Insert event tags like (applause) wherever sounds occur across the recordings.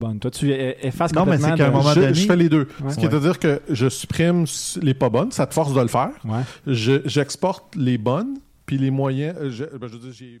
bonnes. Toi, tu e- effaces Non, mais complètement c'est qu'à un de- moment Je, donné- je fais les deux. Ouais. Ce qui à dire que je supprime les pas bonnes, ça te force de le faire. Ouais. Je- J'exporte les bonnes, puis les moyens. euh, Je, ben, je veux dire, j'ai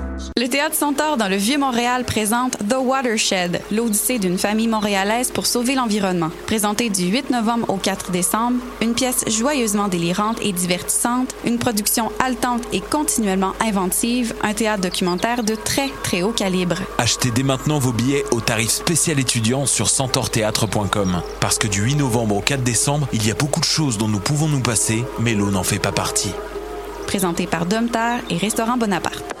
Le Théâtre Centaure dans le Vieux-Montréal présente The Watershed, l'odyssée d'une famille montréalaise pour sauver l'environnement. Présenté du 8 novembre au 4 décembre, une pièce joyeusement délirante et divertissante, une production haletante et continuellement inventive, un théâtre documentaire de très très haut calibre. Achetez dès maintenant vos billets au tarif spécial étudiant sur centaurthéâtre.com. Parce que du 8 novembre au 4 décembre, il y a beaucoup de choses dont nous pouvons nous passer, mais l'eau n'en fait pas partie. Présenté par Domtar et Restaurant Bonaparte.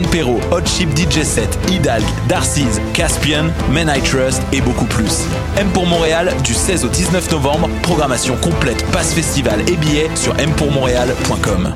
Perrault, Hot Chip DJ Set, Hidalg, Darcy's, Caspian, Men I Trust et beaucoup plus. M pour Montréal du 16 au 19 novembre, programmation complète, passe festival et billets sur mpourmontréal.com.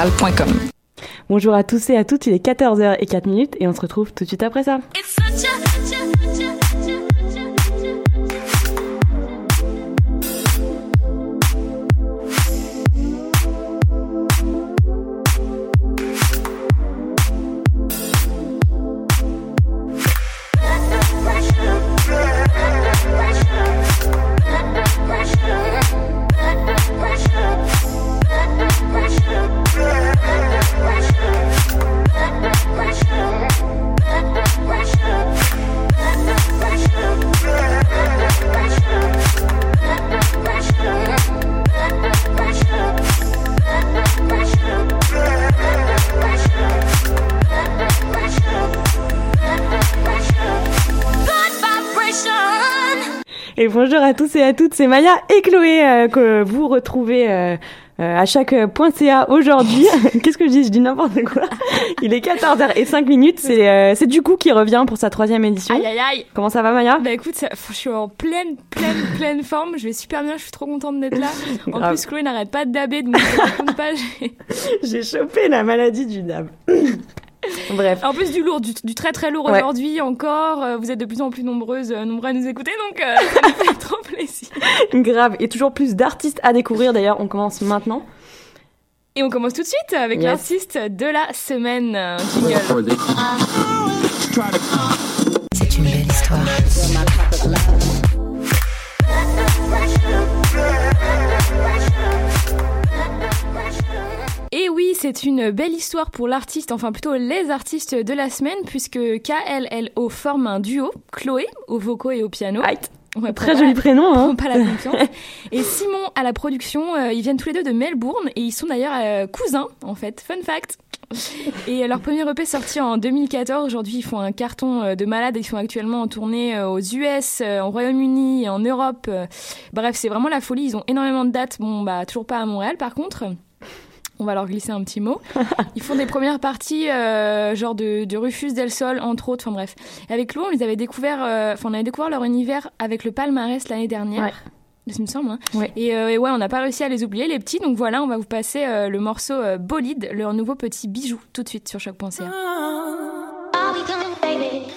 Bonjour à tous et à toutes, il est 14h04 minutes et on se retrouve tout de suite après ça. Bonjour à tous et à toutes, c'est Maya et Chloé euh, que vous retrouvez euh, euh, à chaque point .ca aujourd'hui. (laughs) Qu'est-ce que je dis? Je dis n'importe quoi. (laughs) Il est 14h05 minutes, c'est c'est du coup qui revient pour sa troisième édition. Aïe aïe aïe Comment ça va Maya? Bah écoute, ça- je suis en pleine, pleine, pleine forme. Je vais super bien, je suis trop contente d'être là. En plus, Chloé n'arrête pas de daber, je me raconte (laughs) pas. J'ai chopé la maladie du dab. (laughs) Bref. En plus du lourd, du, du très très lourd Ouais. aujourd'hui encore. Euh, Vous êtes de plus en plus nombreuses, euh, nombreux à nous écouter, donc euh, (laughs) ça nous fait trop plaisir. (laughs) Grave. Et toujours plus d'artistes à découvrir d'ailleurs, on commence maintenant. Et on commence tout de suite avec Yes. l'artiste de la semaine. Jingle. C'est une belle histoire pour l'artiste, enfin plutôt les artistes de la semaine, puisque KLLO forme un duo, Chloé aux vocaux et au piano. Ouais, Très joli la- prénom, hein. pas la (laughs) confiance. et Simon à la production, euh, ils viennent tous les deux de Melbourne et ils sont d'ailleurs euh, cousins en fait. Fun fact. Et leur premier EP sorti en 2014. Aujourd'hui, ils font un carton euh, de malade. Ils sont actuellement en tournée aux US, au Royaume-Uni, en Europe. Bref, c'est vraiment la folie. Ils ont énormément de dates. Bon, bah toujours pas à Montréal par contre. On va leur glisser un petit mot. (laughs) Ils font des premières parties, euh, genre de, de Rufus Del Sol, entre autres. Enfin bref. Et avec Lou, on les avait découvert, euh, enfin on avait découvert leur univers avec le palmarès l'année dernière. Il me semble. hein. Et, euh, et ouais, on n'a pas réussi à les oublier, les petits. Donc voilà, on va vous passer euh, le morceau euh, Bolide, leur nouveau petit bijou, tout de suite sur choc.ca. I'm noticing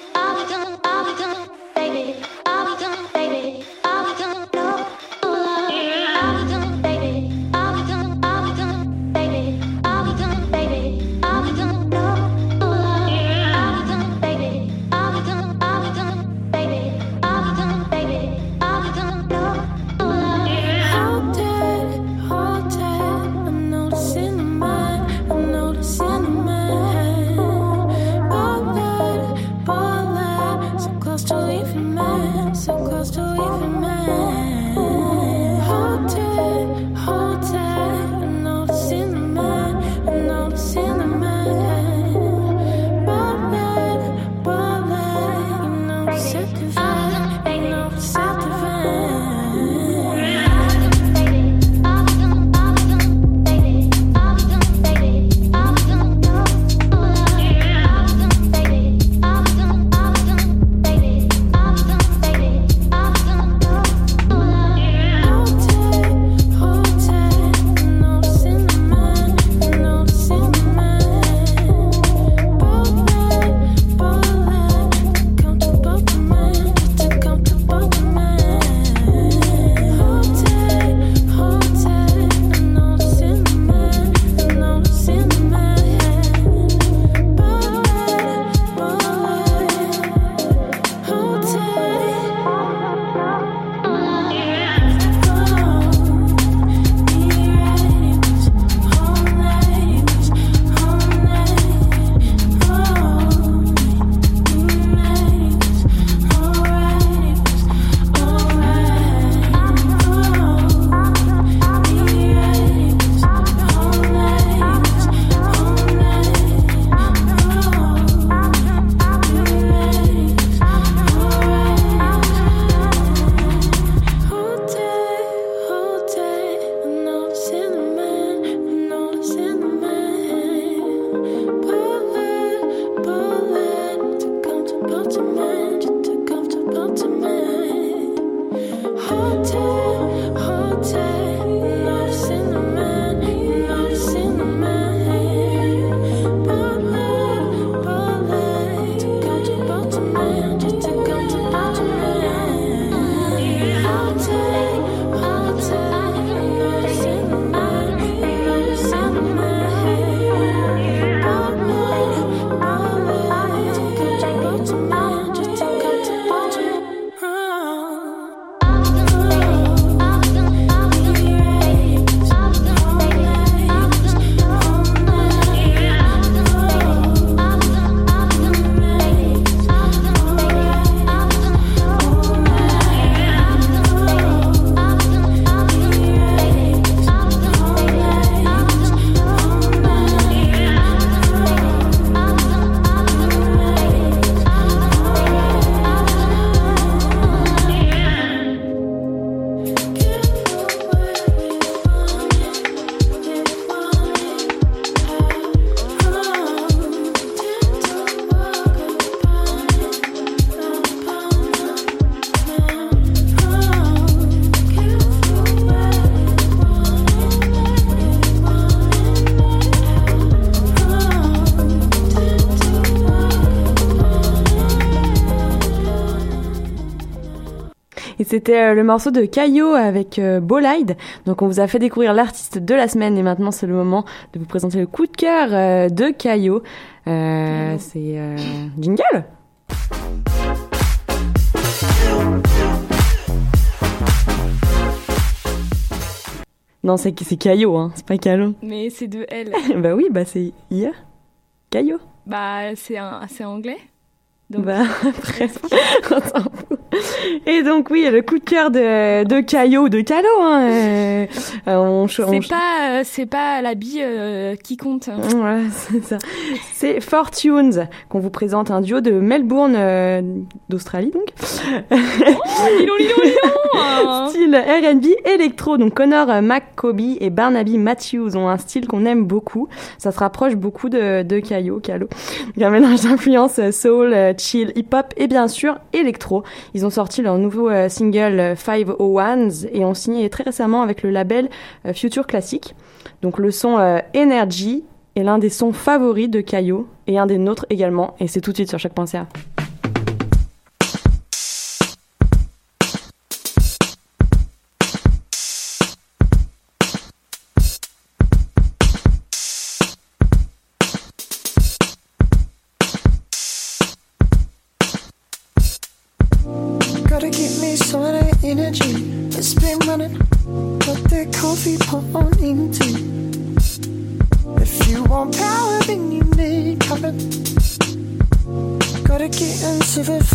c'était euh, le morceau de Caillot avec euh, Bolide. Donc on vous a fait découvrir l'artiste de la semaine et maintenant c'est le moment de vous présenter le coup de cœur euh, de Caillot. Euh, c'est Jingle Non, c'est Caillot, hein, c'est pas Callot. Mais c'est de elle. (laughs) bah oui, bah c'est hier. Caillot. bah, c'est un, anglais. Bah. (laughs) Et donc, oui, le coup de cœur de, de Caillot, de Calo, hein. euh, euh, on, C'est pas, euh, c'est pas euh, qui compte. Voilà, (laughs) c'est ça. C'est Fortunes qu'on vous présente un duo de Melbourne d'Australie donc. lilo, lilo, lilo Style R&B électro. Donc Connor McCoby et Barnaby Matthews ont un style qu'on aime beaucoup. Ça se rapproche beaucoup de de Caillot, Calo. Il y a un mélange d'influences soul, chill, hip-hop et bien sûr électro. Ils ont sorti leur nouveau euh, single euh, 501s et ont signé très récemment avec le label euh, Future Classic. Donc le son euh, Energy est l'un des sons favoris de Caillot et un des nôtres également. Et c'est tout de suite sur chaque.ca. Gotta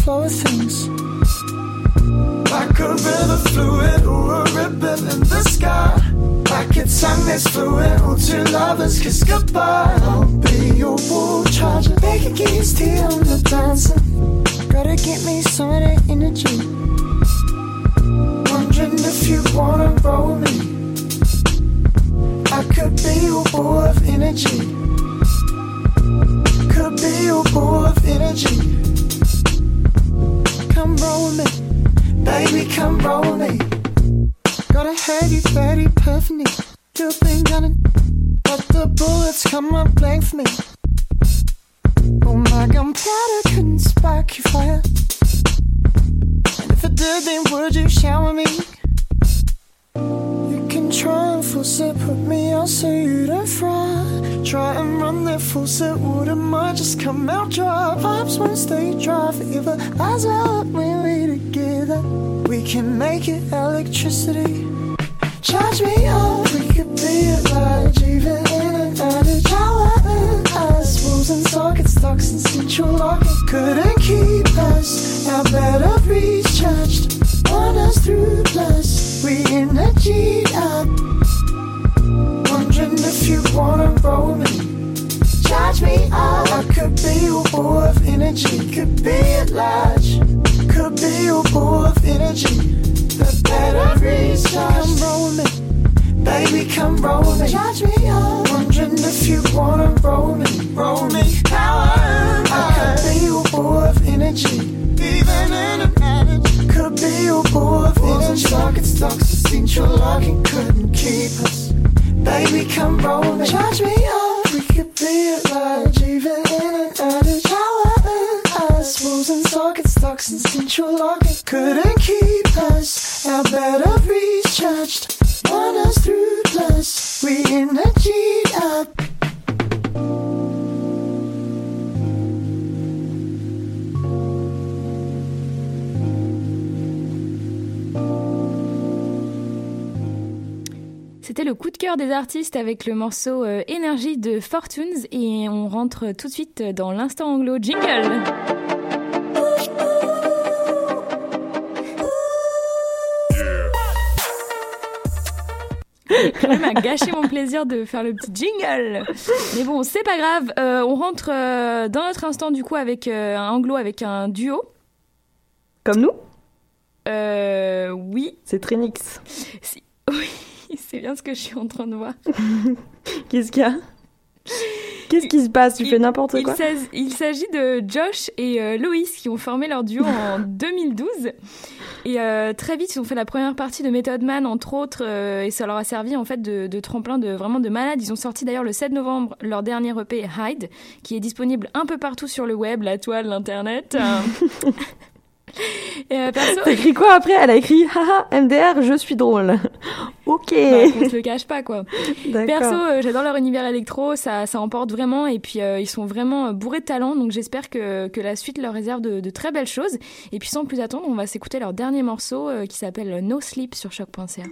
the flow things. Like a river fluid or a ribbon in the sky. Like a tongue that's fluid or two lovers kiss goodbye. I'll be your wall charger. Making keys tea on the dancing. Gotta get me some of that energy. Wondering if you wanna roll me. I could be your ball of energy. Could be your ball of energy. Come roll me, baby, come roll me. Gotta have you very perfectly. You've been gunning, but the bullets come up blank me. Oh my gunpowder couldn't spark your fire. And if it did, then would you shower me? Try and force it, put me out so you don't fry. Try and run that force it, water might just come out dry. Pipes won't stay dry forever. Eyes out when we're together. We can make it electricity. Charge me up, we could be large, even in out of shower. And ice walls and sockets, stocks and central locking couldn't keep us. Our batteries charged, want us through plus. We up. Wondering if you wanna roll me. Charge me up. I could be ball of energy, could be at large, could be ball of energy. The batteries charged. Come roll me. Baby, come roll me. Charge me up. Wondering if you wanna roll me. Roll me. Power. I could be ball of energy. Even in an adage. Could be your energy. Sockets, stocks, central locking couldn't keep us. Baby, come roll me. Charge me up. We could be at large. Even in an adage. Power and ice and sockets, stocks, and central locking couldn't keep us. Our batteries charged. Want us through plus. We energy up. C'était le coup de cœur des artistes avec le morceau euh, Énergie de Fortunes et on rentre tout de suite dans l'instant anglo jingle. (laughs) Elle m'a gâché mon plaisir de faire le petit jingle. Mais bon, c'est pas grave. Euh, on rentre euh, dans notre instant du coup avec euh, un anglo avec un duo. Comme nous? Euh, oui. C'est Trinix. Si- Oui, c'est bien ce que je suis en train de voir. (laughs) Qu'est-ce qu'il y a? Qu'est-ce qui se passe? Tu fais n'importe quoi? Il s'agit de Josh et euh, Loïs qui ont formé leur duo en (laughs) 2012. Et euh, très vite, ils ont fait la première partie de Method Man, entre autres, euh, et ça leur a servi en fait de, de tremplin de vraiment de malade. Ils ont sorti d'ailleurs le 7 novembre leur dernier EP Hide, qui est disponible un peu partout sur le web, la toile, l'internet. (laughs) Et euh, perso, T'as écrit quoi après? Elle a écrit haha MDR, je suis drôle. (laughs) ok. bah, on se le cache pas quoi. D'accord. Perso, euh, j'adore leur univers électro, ça, ça emporte vraiment et puis euh, ils sont vraiment euh, bourrés de talent donc j'espère que, que la suite leur réserve de, de très belles choses. Et puis sans plus attendre, on va s'écouter leur dernier morceau qui s'appelle No Sleep sur choc.ca.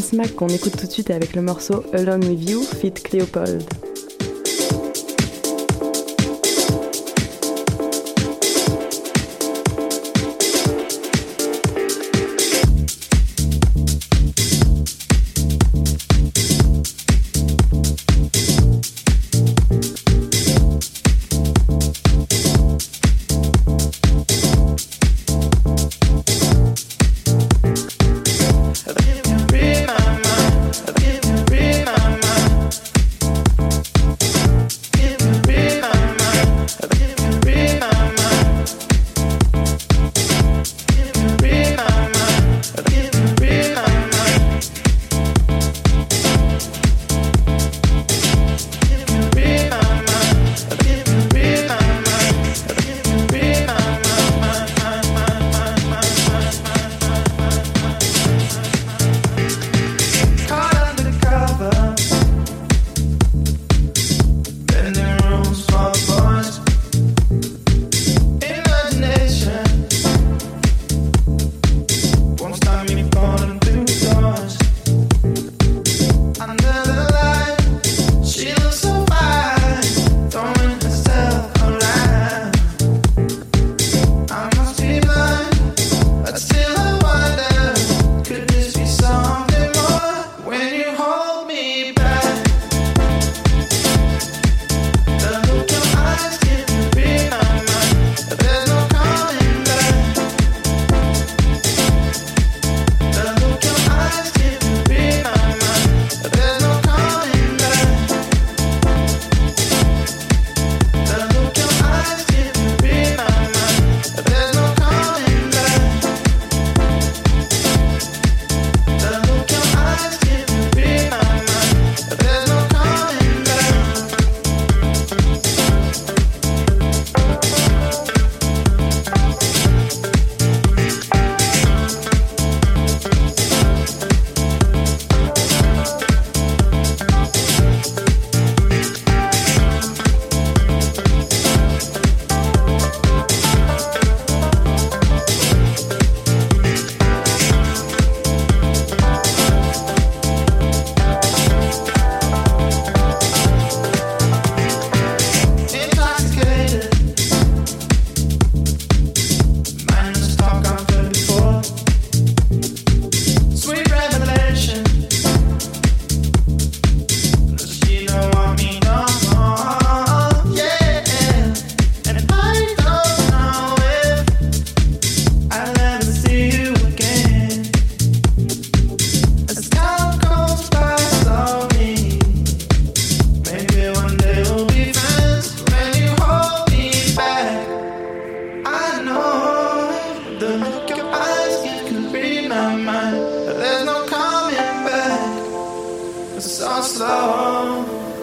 Smack qu'on écoute tout de suite avec le morceau Alone With You, fit Cléopold. so slow.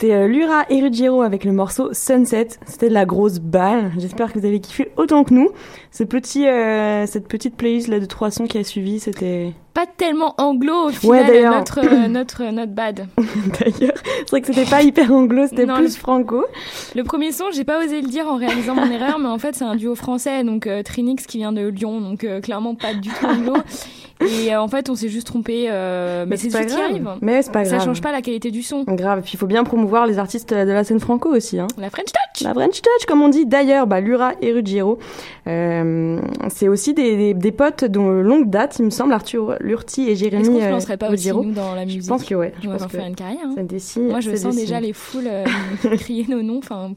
C'était euh, Lura et Ruggiero avec le morceau Sunset. C'était de la grosse balle. J'espère que vous avez kiffé autant que nous. Ce petit, euh, cette petite playlist là de trois sons qui a suivi, c'était. Pas tellement anglo au final, (clears throat) notre, euh, notre, notre bad. (laughs) D'ailleurs, c'est vrai que c'était pas hyper anglo, c'était plus le- franco. Le premier son, j'ai pas osé le dire en réalisant mon (laughs) erreur, mais en fait, c'est un duo français, donc euh, Trinix qui vient de Lyon, donc clairement pas du tout anglo. (laughs) Et euh, en fait, on s'est juste trompé, euh, mais, Mais c'est ce qui arrive. Mais c'est pas Ça grave. change pas la qualité du son. Grave. Puis il faut bien promouvoir les artistes de la scène franco aussi. Hein. La French Touch. La French Touch, comme on dit. D'ailleurs, bah, Lura et Ruggiero, euh, c'est aussi des, des, des potes dont longue date, il me semble, Arthur Lurti et Jérémy Est-ce qu'on se lancerait pas aussi, nous, dans la Je musique pense que ouais. Je On va faire une carrière. hein. Moi, je sens déjà les foules euh, (laughs) crier nos noms. Enfin,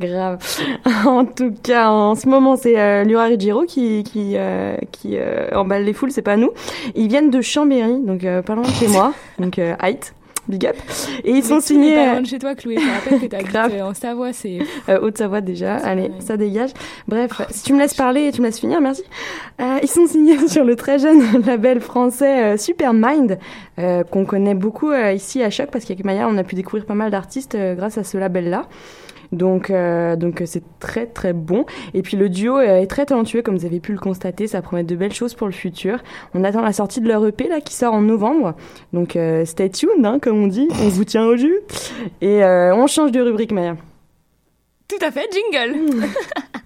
Grave. (laughs) en tout cas, en ce moment, c'est Lura Ruggiero qui qui qui emballe les foules, c'est pas nous. Ils viennent de Chambéry, donc euh, pas loin de chez moi, (laughs) donc euh, height. Big up. Et ils sont mais signés. pas loin de chez toi, Chloé. Je rappelle que t'habites Grave. euh, en Savoie, c'est. (laughs) Euh, Haute-Savoie déjà. Allez, ça dégage. Bref, si tu me laisses parler et tu me laisses finir, merci. Euh, ils sont signés (laughs) sur le très jeune label français euh, Supermind, qu'on connaît beaucoup ici à Choc, parce qu'avec Maya, on a pu découvrir pas mal d'artistes grâce à ce label-là. Donc, euh, donc euh, c'est très très bon. Et puis le duo euh, est très talentueux, comme vous avez pu le constater. Ça promet de belles choses pour le futur. On attend la sortie de leur EP là, qui sort en novembre. Donc euh, stay tuned, hein, comme on dit. On vous tient au jus. Et euh, on change de rubrique, Maya. Tout à fait, jingle.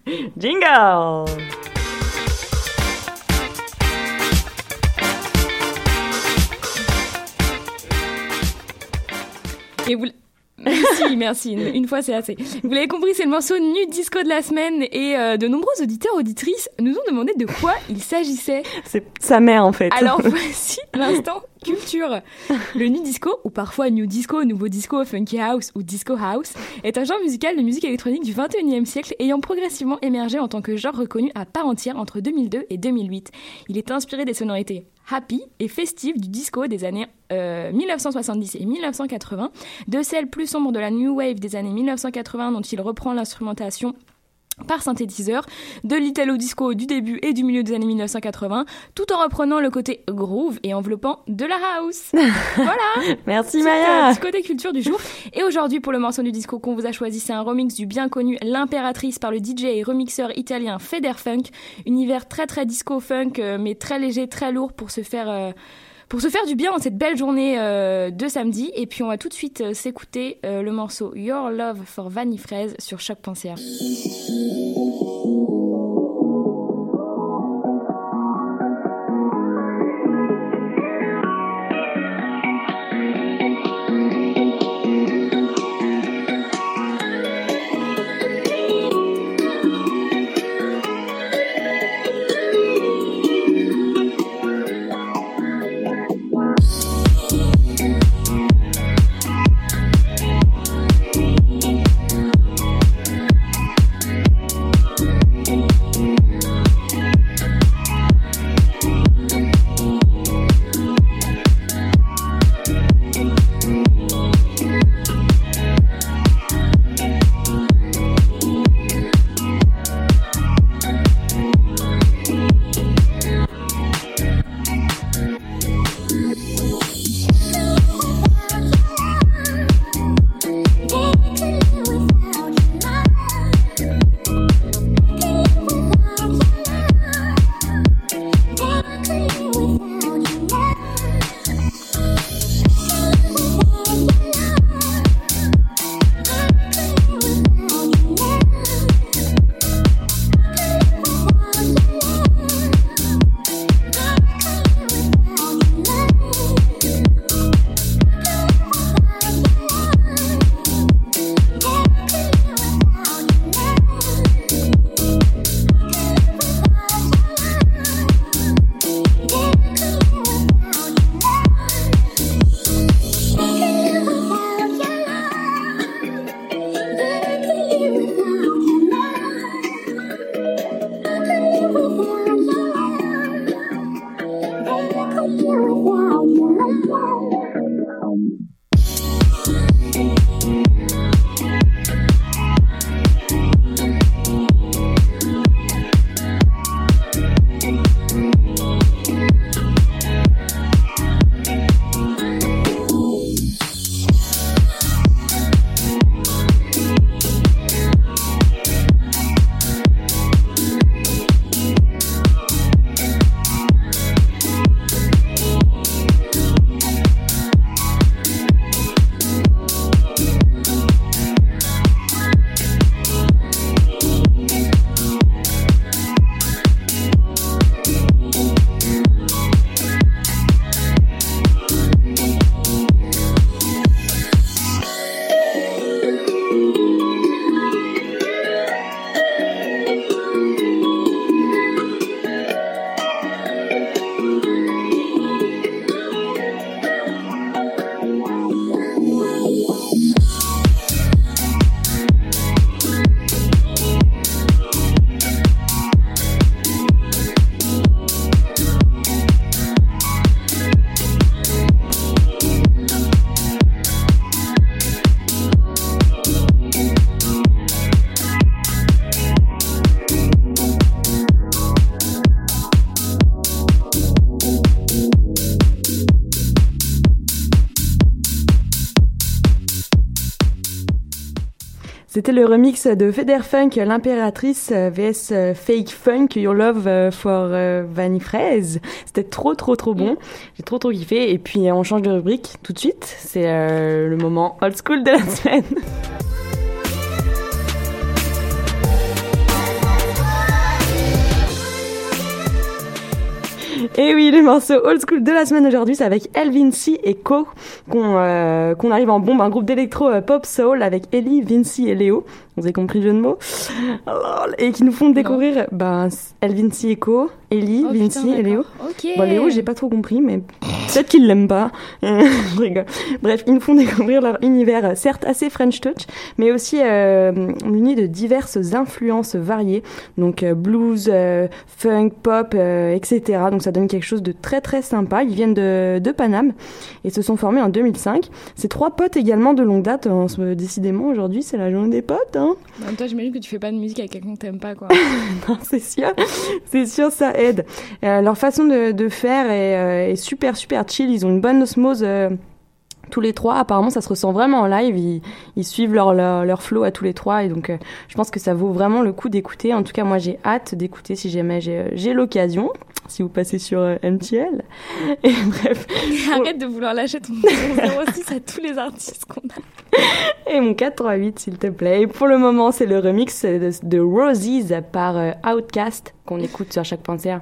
(laughs) Jingle Et vous... Merci, merci. Une, une fois, c'est assez. Vous l'avez compris, c'est le morceau nu disco de la semaine et euh, de nombreux auditeurs auditrices nous ont demandé de quoi il s'agissait. C'est sa mère en fait. Alors (laughs) voici l'instant culture. Le nu disco, ou parfois new disco, nouveau disco, funky house ou disco house, est un genre musical de musique électronique du 21e siècle ayant progressivement émergé en tant que genre reconnu à part entière entre 2002 et 2008. Il est inspiré des sonorités happy et festives du disco des années euh, 1970 et 1980, de celles plus sombres de la new wave des années 1980 dont il reprend l'instrumentation par synthétiseur, de l'italo disco du début et du milieu des années 1980, tout en reprenant le côté groove et enveloppant de la house. (laughs) voilà. Merci Maya. euh, petit côté culture du jour. Et aujourd'hui, pour le morceau du disco qu'on vous a choisi, c'est un remix du bien connu L'Impératrice par le DJ et remixeur italien Federfunk. Univers très très disco funk, euh, mais très léger, très lourd pour se faire. euh, pour se faire du bien en cette belle journée euh, de samedi. Et puis on va tout de suite euh, s'écouter euh, le morceau Your Love for Vanny Fraise sur choc.ca. C'était le remix de Feder Funk, l'impératrice euh, vs euh, Fake Funk, Your Love euh, for Vanny Fraise. C'était trop trop trop bon. J'ai trop trop kiffé. Et puis on change de rubrique tout de suite. C'est le moment old school de la (laughs) semaine. Et oui, le morceau old school de la semaine aujourd'hui, c'est avec Elvin C et Co qu'on euh, arrive en bombe, un groupe d'électro euh, pop soul avec Ellie, Vinci et Léo. Vous avez compris le jeu de mots? Et qui nous font découvrir ben, Elvin C et Co, Ellie, Oh, Vinci putain, et Léo. d'accord. Ok. Bon, Léo, j'ai pas trop compris, mais peut-être qu'ils l'aiment pas. (laughs) Je rigole. Bref, ils nous font (laughs) découvrir leur univers, euh, certes assez French touch, mais aussi euh, muni de diverses influences variées. Donc euh, blues, euh, funk, pop, euh, etc. Donc ça donne quelque chose de très très sympa. Ils viennent de, de Paname et se sont formés en 2005. C'est trois potes également de longue date. On se- décidément, aujourd'hui, c'est la journée des potes. Hein même temps, j'imagine que tu fais pas de musique avec quelqu'un que t'aimes pas, quoi. (laughs) c'est sûr, c'est sûr, ça Euh, leur façon de, faire est, euh, est super, super chill. Ils ont une bonne osmose euh, tous les trois. Apparemment, ça se ressent vraiment en live. Ils, suivent leur, leur, flow à tous les trois. Et donc, je pense que ça vaut vraiment le coup d'écouter. En tout cas, moi, j'ai hâte d'écouter si jamais j'ai l'occasion. Si vous passez sur euh, MTL. (laughs) Et bref. (laughs) Arrête de vouloir lâcher ton 06 à tous les artistes qu'on a. (laughs) Et mon 438, s'il te plaît. Et pour le moment, c'est le remix de, de Roses par euh, Outcast qu'on écoute sur chaque pensée.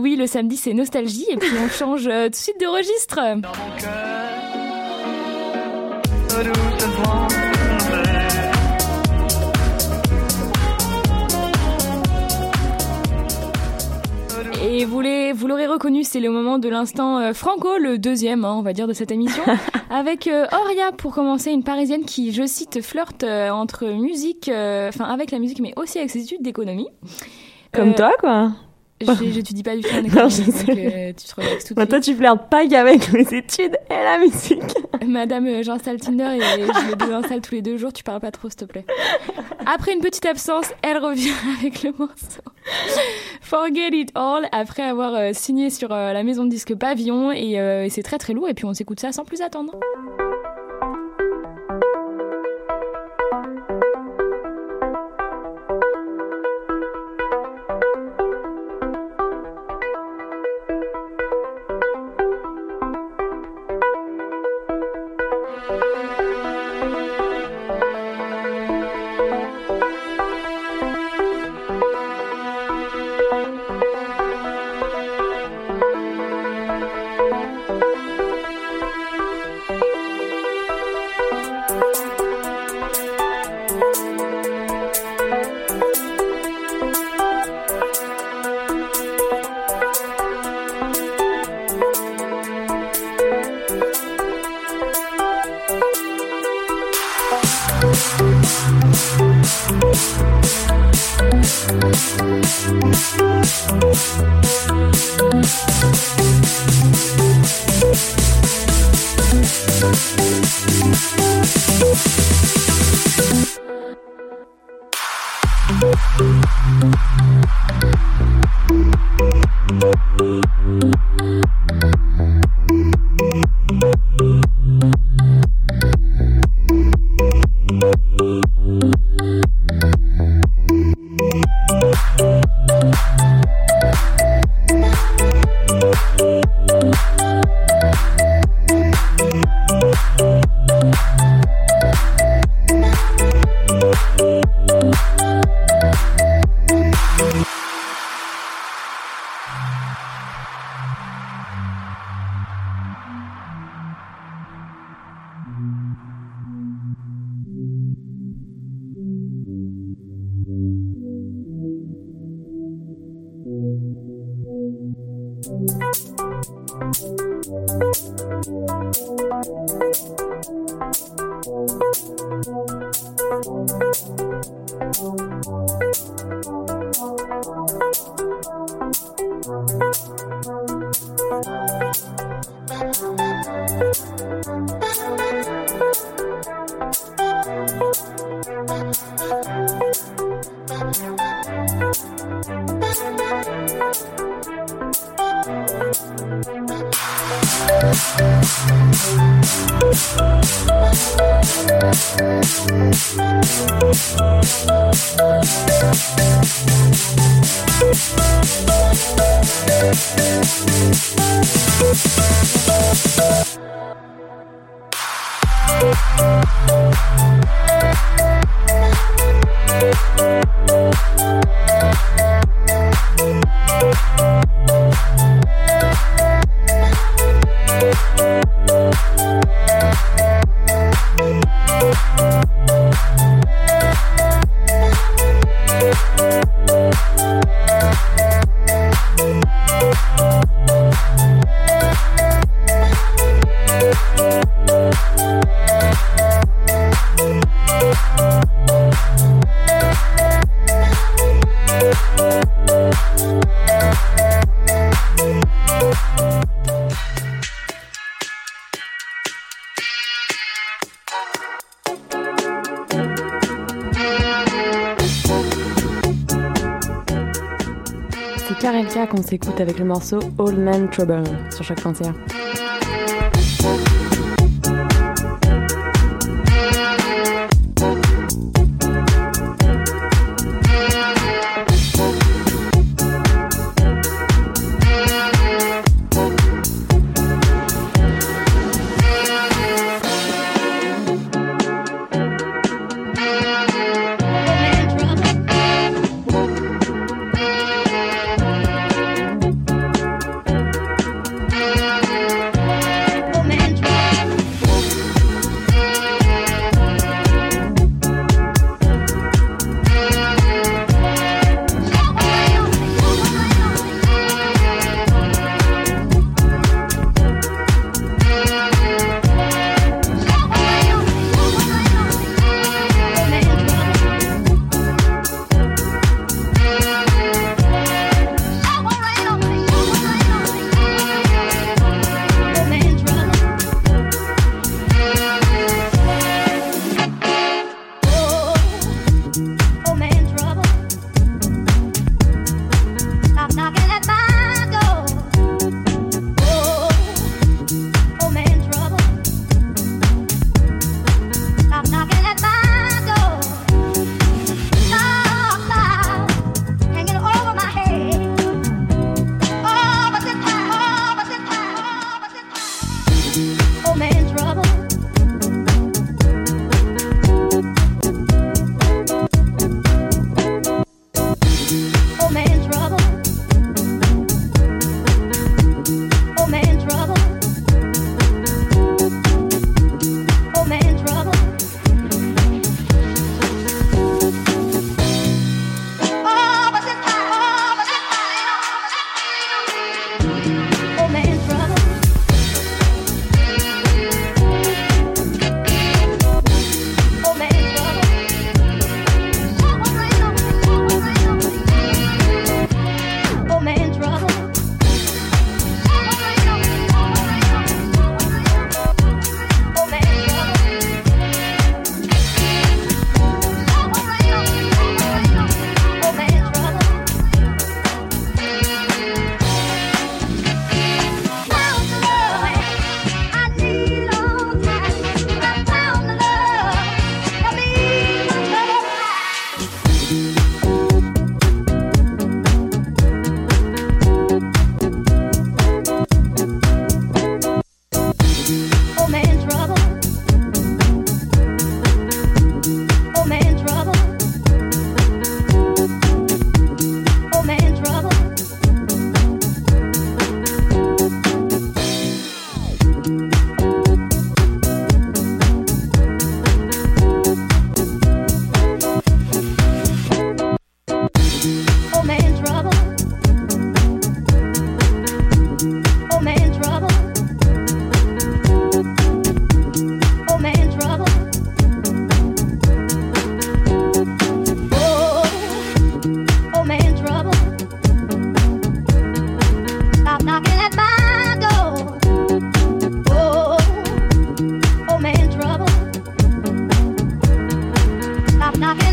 oui, le samedi c'est nostalgie et puis on (laughs) change euh, tout de suite de registre. Dans mon cœur. Et vous l'aurez reconnu, c'est le moment de l'instant euh, franco, le deuxième, hein, on va dire, de cette émission, (laughs) avec euh, pour commencer, une Parisienne qui, je cite, flirte euh, entre musique, enfin avec la musique, mais aussi avec ses études d'économie. Comme toi, quoi. J'étudie (laughs) pas du tout en Non, économie, je donc sais. euh, tu te relaxes tout de Bah, toi, suite. tu flirtes pas qu'avec les études et la musique. (laughs) Madame, euh, j'installe Tinder et je le désinstalle tous les deux jours. Tu parles pas trop, s'il te plaît. Après une petite absence, elle revient (laughs) avec le morceau Forget It All après avoir euh, signé sur euh, la maison de disque Pavillon et, et c'est très très lourd. Et puis on s'écoute ça sans plus attendre. Karelka qu'on s'écoute avec le morceau Old Man Trouble sur chaque concert. not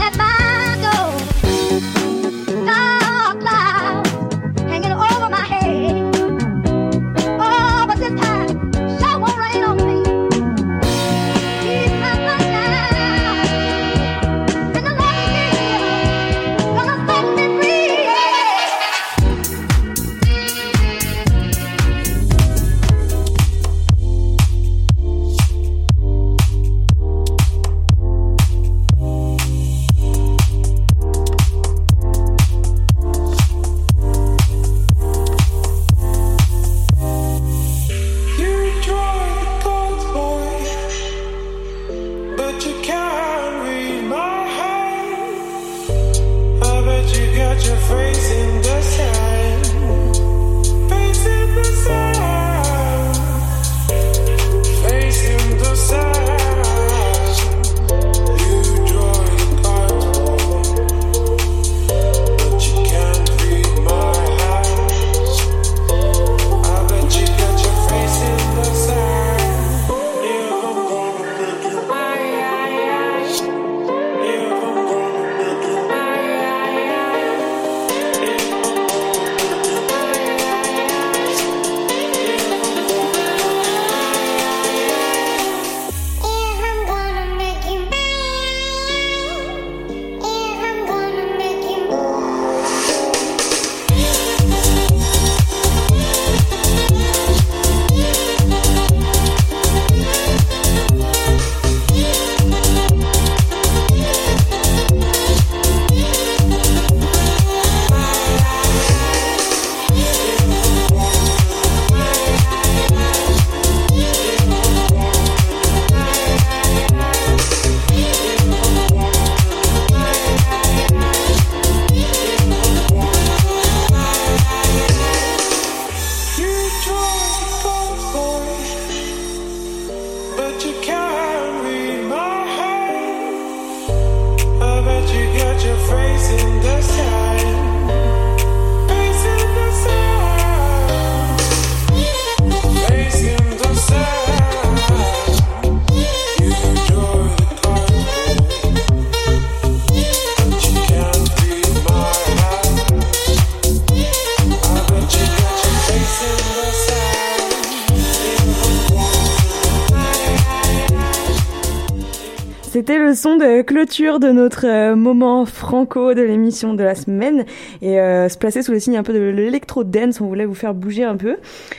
son de clôture de notre euh, moment franco de l'émission de la semaine et euh, se placer sous le signe un peu de l'électro dance, on voulait vous faire bouger un peu.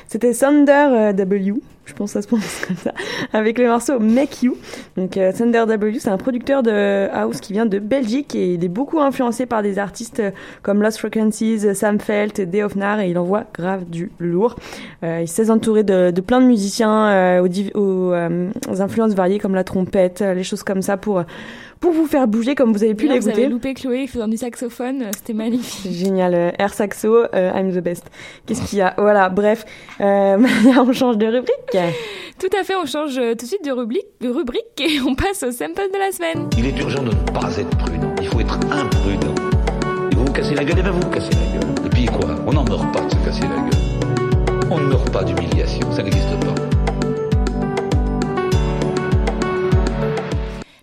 C'était Thunder euh, W, pense ça se prononce comme ça, avec le morceau Make You. Donc euh, Thunder W, c'est un producteur de house qui vient de Belgique et il est beaucoup influencé par des artistes euh, comme Lost Frequencies, Sam Felt, Day of et il envoie grave du lourd. Euh, il s'est entouré de, plein de musiciens euh, aux, influences variées comme la trompette, les choses comme ça pour pour vous faire bouger comme vous avez pu D'ailleurs, Vous l'écouter. avez loupé Chloé faisant du saxophone, euh, c'était magnifique. (laughs) Génial, euh, air saxo, euh, I'm the best. Qu'est-ce qu'il y a? Voilà, bref, euh, (laughs) on change de rubrique. Tout à fait, on change tout de suite de rubrique, de rubrique et on passe au sample de la semaine. Il est urgent de ne pas être prudent. Il faut être imprudent. Et vous vous cassez la gueule, et bien vous vous cassez la gueule. Et puis quoi? On n'en meurt pas de se casser la gueule. On ne meurt pas d'humiliation, ça n'existe pas.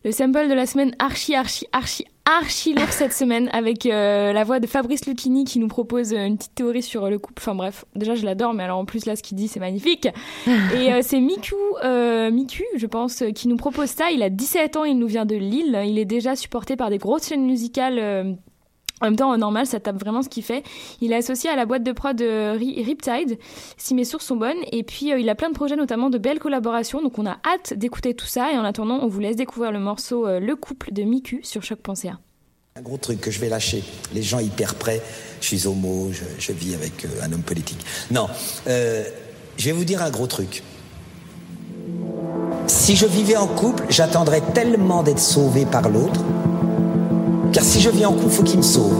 Le sample de la semaine archi, archi, archi, archi lourd cette (laughs) semaine avec euh, la voix de Fabrice Lucchini qui nous propose euh, une petite théorie sur le couple. Enfin bref, déjà je l'adore, mais alors en plus là ce qu'il dit c'est magnifique. (laughs) Et euh, c'est Miku, euh, Miku, je pense, qui nous propose ça. Il a 17 ans, il nous vient de Lille. Il est déjà supporté par des grosses chaînes musicales. Euh, en même temps, euh, normal, ça tape vraiment ce qu'il fait. Il est associé à la boîte de prod Ri- Riptide, si mes sources sont bonnes. Et puis, euh, il a plein de projets, notamment de belles collaborations. Donc, on a hâte d'écouter tout ça. Et en attendant, on vous laisse découvrir le morceau euh, Le couple de Miku sur choc.ca. Un gros truc que je vais lâcher. Les gens hyper prêts. Je suis homo, je, je vis avec euh, un homme politique. Non, euh, je vais vous dire un gros truc. Si je vivais en couple, j'attendrais tellement d'être sauvé par l'autre. Car si je vis en couple, faut qu'il me sauve.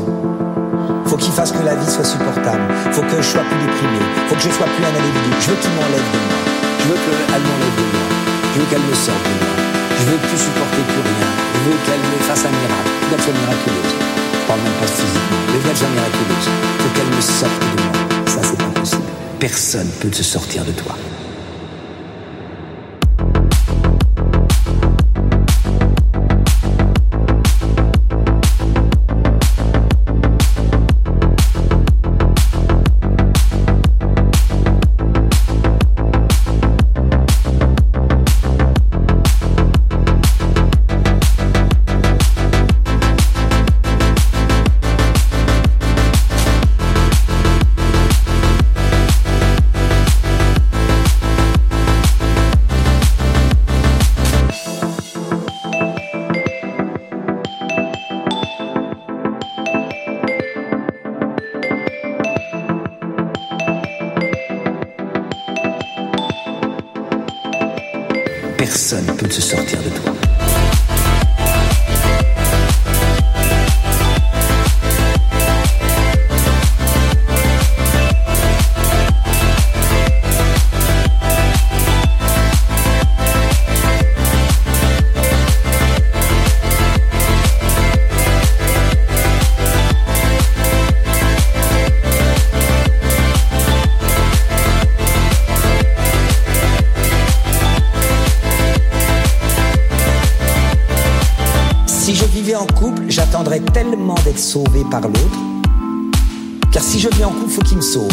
Faut qu'il fasse que la vie soit supportable. Faut que je sois plus déprimé. Faut que je sois plus un individu. Je veux qu'il m'enlève de moi. Je veux qu'elle m'enlève de moi. Je veux qu'elle me sorte de moi. Je veux plus supporter plus rien. Je veux qu'elle me fasse un miracle. Qu'elle soit miraculeuse. Je parle même pas physiquement. Mais qu'elle soit miraculeuse. Faut qu'elle me sorte de moi. Ça, c'est pas possible. Personne peut se sortir de toi. Personne peut se sortir de toi. Sauvé par l'autre. Car si je vis en couple, faut qu'il me sauve.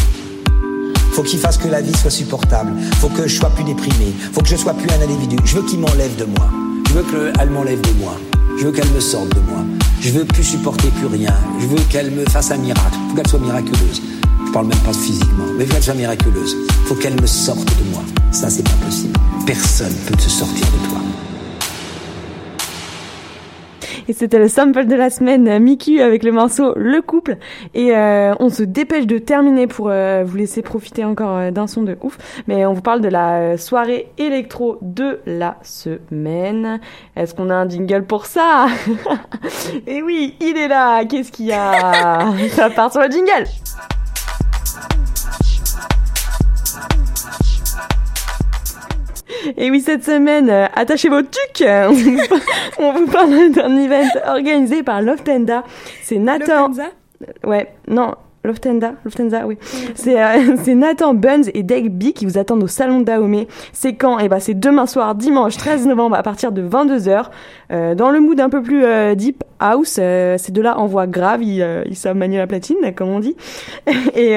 Faut qu'il fasse que la vie soit supportable. Faut que je sois plus déprimé. Faut que je sois plus un individu. Je veux qu'il m'enlève de moi. Je veux qu'elle m'enlève de moi. Je veux qu'elle me sorte de moi. Je veux plus supporter plus rien. Je veux qu'elle me fasse un miracle. Faut qu'elle soit miraculeuse. Je parle même pas physiquement, mais faut qu'elle soit miraculeuse. Faut qu'elle me sorte de moi. Ça, c'est pas possible. Personne peut se sortir de toi. Et c'était le sample de la semaine, euh, Miku avec le morceau Le Couple. Et euh, on se dépêche de terminer pour euh, vous laisser profiter encore euh, d'un son de ouf. Mais on vous parle de la euh, soirée électro de la semaine. Est-ce qu'on a un jingle pour ça? (laughs) Et oui, il est là. Qu'est-ce qu'il y a? (laughs) Ça part sur le jingle. Et oui, cette semaine, euh, attachez vos tucs. (laughs) On vous- parle d'un event organisé par Loftenda. C'est Nathan... Lufthansa Ouais, non, Loftenda, Lufthansa, oui. C'est euh, (laughs) c'est Nathan Buns et Deg B qui vous attendent au salon de Dahomey. C'est quand? Eh ben, c'est demain soir, dimanche 13 novembre, à partir de 22h. Euh, dans le mood un peu plus euh, deep house, ces deux-là envoient grave, ils, ils savent manier la platine, comme on dit. (laughs) Et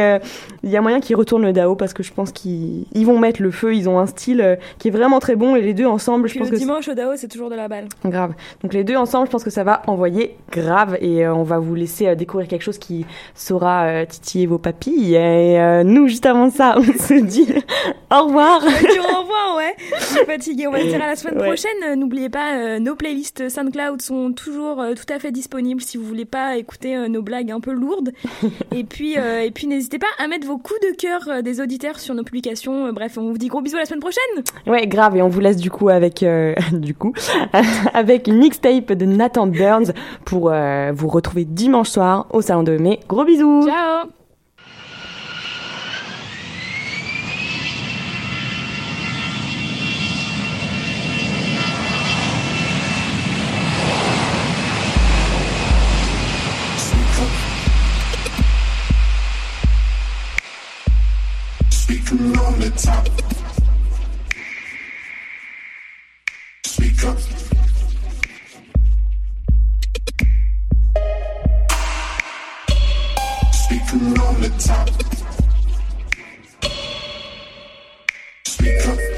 il y a moyen qu'ils retournent le Dao parce que je pense qu'ils ils vont mettre le feu, ils ont un style qui est vraiment très bon et les deux ensemble, je pense le que dimanche au Dao, c'est toujours de la balle. Grave. Donc les deux ensemble, je pense que ça va envoyer grave et on va vous laisser découvrir quelque chose qui saura euh, titiller vos papilles. Et euh, nous, juste avant ça, (laughs) on se dit au revoir. Dire au revoir, ouais. (laughs) Je suis fatiguée. On va se dire à la semaine Ouais. prochaine. N'oubliez pas, euh, nos playlists SoundCloud sont toujours euh, tout à fait disponibles si vous voulez pas écouter nos blagues un peu lourdes. (laughs) et puis, et puis n'hésitez pas à mettre vos coups de cœur des auditeurs sur nos publications. Bref, on vous dit gros bisous à la semaine prochaine. Ouais, grave. Et on vous laisse du coup avec du coup avec une mixtape de Nathan Burns pour vous retrouver dimanche soir au salon de mai. Gros bisous. Ciao. Speaking on the top. Speak up. sitting on the top. Speak up.